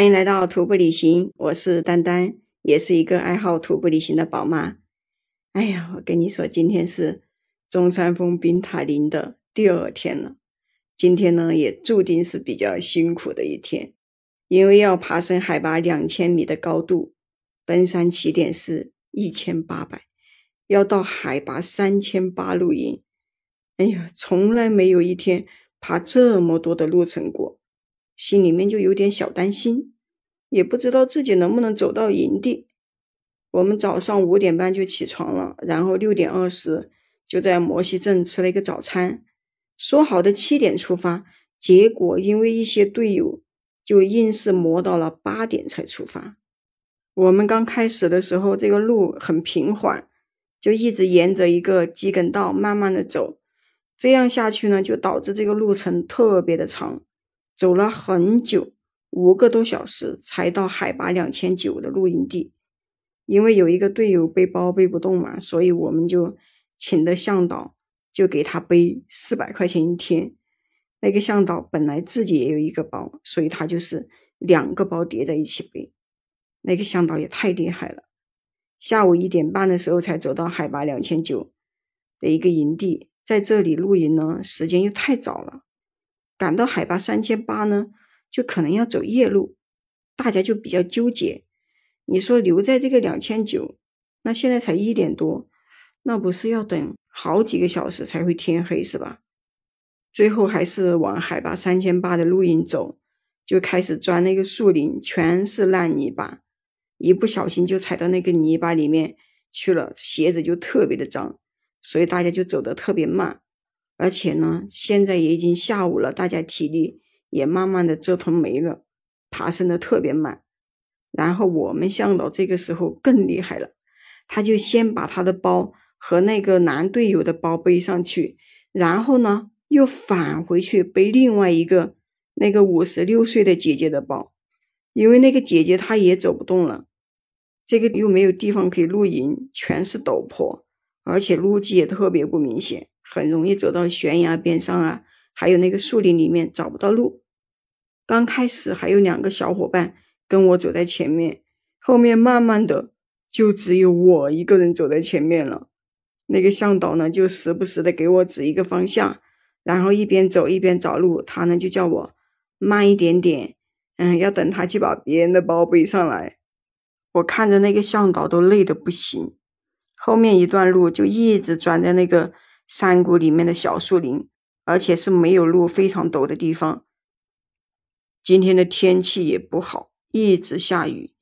欢迎来到徒步旅行，我是丹丹，也是一个爱好徒步旅行的宝妈。哎呀，我跟你说，今天是中山峰冰塔林的第二天了。今天呢，也注定是比较辛苦的一天，因为要爬升海拔两千米的高度，登山起点是一千八百，要到海拔三千八露营。哎呀，从来没有一天爬这么多的路程过。心里面就有点小担心，也不知道自己能不能走到营地。我们早上五点半就起床了，然后六点二十就在摩西镇吃了一个早餐。说好的七点出发，结果因为一些队友就硬是磨到了八点才出发。我们刚开始的时候，这个路很平缓，就一直沿着一个机耕道慢慢的走，这样下去呢，就导致这个路程特别的长。走了很久，五个多小时才到海拔两千九的露营地。因为有一个队友背包背不动嘛，所以我们就请的向导，就给他背四百块钱一天。那个向导本来自己也有一个包，所以他就是两个包叠在一起背。那个向导也太厉害了。下午一点半的时候才走到海拔两千九的一个营地，在这里露营呢，时间又太早了。赶到海拔三千八呢，就可能要走夜路，大家就比较纠结。你说留在这个两千九，那现在才一点多，那不是要等好几个小时才会天黑是吧？最后还是往海拔三千八的露营走，就开始钻那个树林，全是烂泥巴，一不小心就踩到那个泥巴里面去了，鞋子就特别的脏，所以大家就走得特别慢。而且呢，现在也已经下午了，大家体力也慢慢的折腾没了，爬升的特别慢。然后我们向导这个时候更厉害了，他就先把他的包和那个男队友的包背上去，然后呢又返回去背另外一个那个五十六岁的姐姐的包，因为那个姐姐她也走不动了，这个又没有地方可以露营，全是陡坡，而且路基也特别不明显。很容易走到悬崖边上啊，还有那个树林里面找不到路。刚开始还有两个小伙伴跟我走在前面，后面慢慢的就只有我一个人走在前面了。那个向导呢，就时不时的给我指一个方向，然后一边走一边找路。他呢就叫我慢一点点，嗯，要等他去把别人的包背上来。我看着那个向导都累得不行，后面一段路就一直钻在那个。山谷里面的小树林，而且是没有路、非常陡的地方。今天的天气也不好，一直下雨，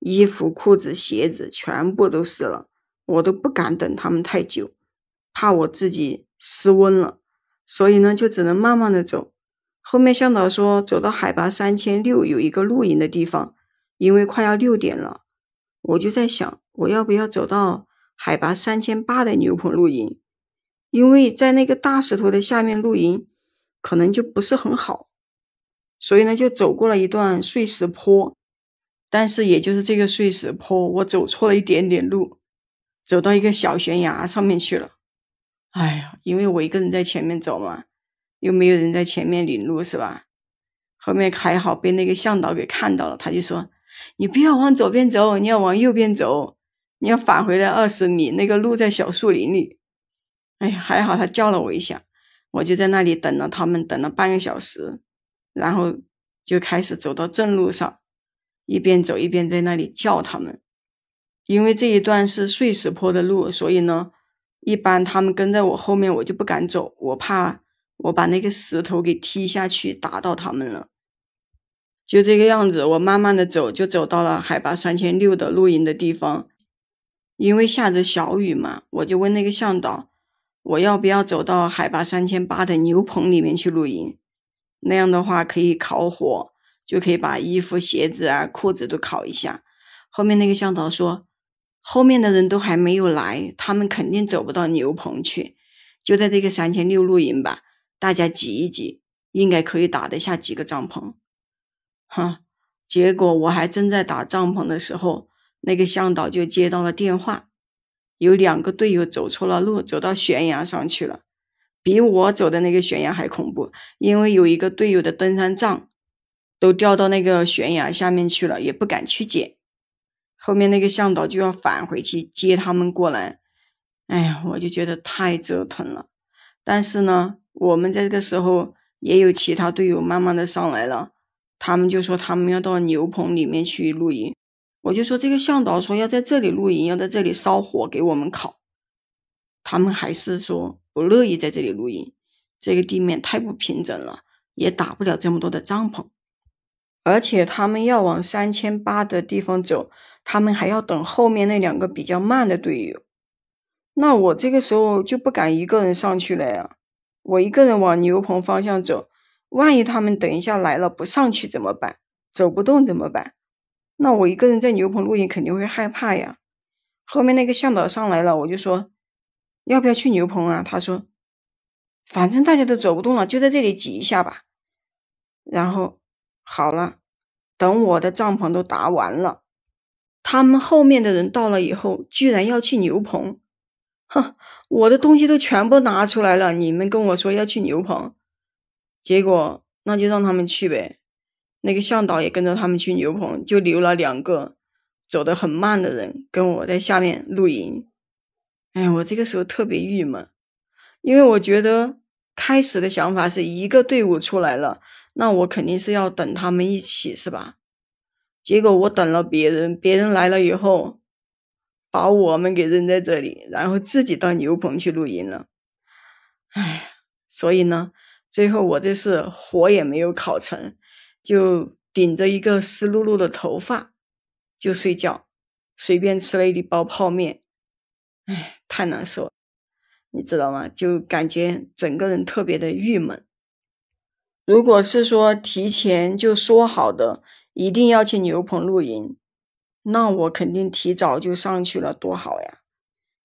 衣服、裤子、鞋子全部都湿了。我都不敢等他们太久，怕我自己失温了。所以呢，就只能慢慢的走。后面向导说，走到海拔三千六有一个露营的地方，因为快要六点了，我就在想，我要不要走到海拔三千八的牛棚露营？因为在那个大石头的下面露营，可能就不是很好，所以呢，就走过了一段碎石坡，但是也就是这个碎石坡，我走错了一点点路，走到一个小悬崖上面去了。哎呀，因为我一个人在前面走嘛，又没有人在前面领路，是吧？后面还好被那个向导给看到了，他就说：“你不要往左边走，你要往右边走，你要返回来二十米，那个路在小树林里。”哎呀，还好他叫了我一下，我就在那里等了他们，等了半个小时，然后就开始走到正路上，一边走一边在那里叫他们。因为这一段是碎石坡的路，所以呢，一般他们跟在我后面，我就不敢走，我怕我把那个石头给踢下去打到他们了。就这个样子，我慢慢的走，就走到了海拔三千六的露营的地方。因为下着小雨嘛，我就问那个向导。我要不要走到海拔三千八的牛棚里面去露营？那样的话可以烤火，就可以把衣服、鞋子啊、裤子都烤一下。后面那个向导说，后面的人都还没有来，他们肯定走不到牛棚去，就在这个三千六露营吧。大家挤一挤，应该可以打得下几个帐篷。哈，结果我还正在打帐篷的时候，那个向导就接到了电话。有两个队友走错了路，走到悬崖上去了，比我走的那个悬崖还恐怖。因为有一个队友的登山杖都掉到那个悬崖下面去了，也不敢去捡。后面那个向导就要返回去接他们过来，哎呀，我就觉得太折腾了。但是呢，我们在这个时候也有其他队友慢慢的上来了，他们就说他们要到牛棚里面去露营，我就说这个向导说要在这里露营，要在这里烧火给我们烤，他们还是说不乐意在这里露营，这个地面太不平整了，也打不了这么多的帐篷。而且他们要往三千八的地方走，他们还要等后面那两个比较慢的队友。那我这个时候就不敢一个人上去了呀。我一个人往牛棚方向走，万一他们等一下来了不上去怎么办？走不动怎么办？那我一个人在牛棚露营肯定会害怕呀。后面那个向导上来了，我就说要不要去牛棚啊？他说反正大家都走不动了，就在这里挤一下吧。然后。好了，等我的帐篷都搭完了，他们后面的人到了以后，居然要去牛棚，哼，我的东西都全部拿出来了，你们跟我说要去牛棚，结果那就让他们去呗。那个向导也跟着他们去牛棚，就留了两个走得很慢的人跟我在下面露营。哎，我这个时候特别郁闷，因为我觉得开始的想法是一个队伍出来了。那我肯定是要等他们一起，是吧？结果我等了别人，别人来了以后，把我们给扔在这里，然后自己到牛棚去露营了。哎，所以呢，最后我这是火也没有烤成，就顶着一个湿漉漉的头发就睡觉，随便吃了一包泡面。哎，太难受了，你知道吗？就感觉整个人特别的郁闷。如果是说提前就说好的，一定要去牛棚露营，那我肯定提早就上去了，多好呀！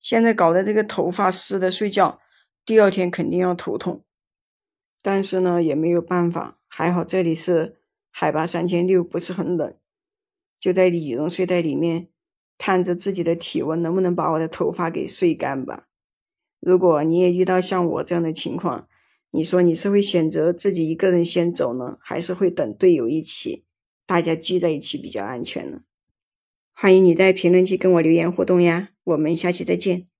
现在搞得这个头发湿的，睡觉第二天肯定要头痛。但是呢，也没有办法，还好这里是海拔三千六，不是很冷，就在羽绒睡袋里面，看着自己的体温能不能把我的头发给睡干吧。如果你也遇到像我这样的情况，你说你是会选择自己一个人先走呢，还是会等队友一起，大家聚在一起比较安全呢？欢迎你在评论区跟我留言互动呀，我们下期再见。